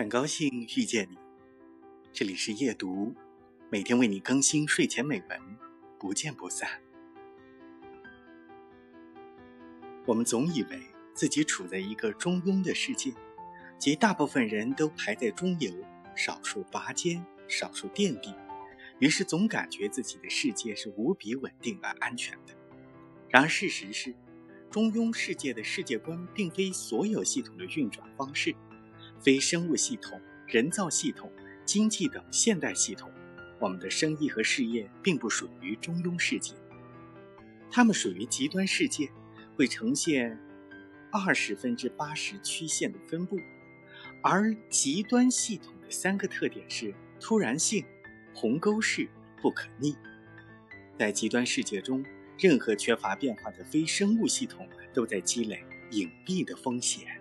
很高兴遇见你，这里是夜读，每天为你更新睡前美文，不见不散。我们总以为自己处在一个中庸的世界，即大部分人都排在中游，少数拔尖，少数垫底，于是总感觉自己的世界是无比稳定而安全的。然而事实是，中庸世界的世界观并非所有系统的运转方式。非生物系统、人造系统、经济等现代系统，我们的生意和事业并不属于中庸世界，它们属于极端世界，会呈现二十分之八十曲线的分布。而极端系统的三个特点是突然性、鸿沟式、不可逆。在极端世界中，任何缺乏变化的非生物系统都在积累隐蔽的风险。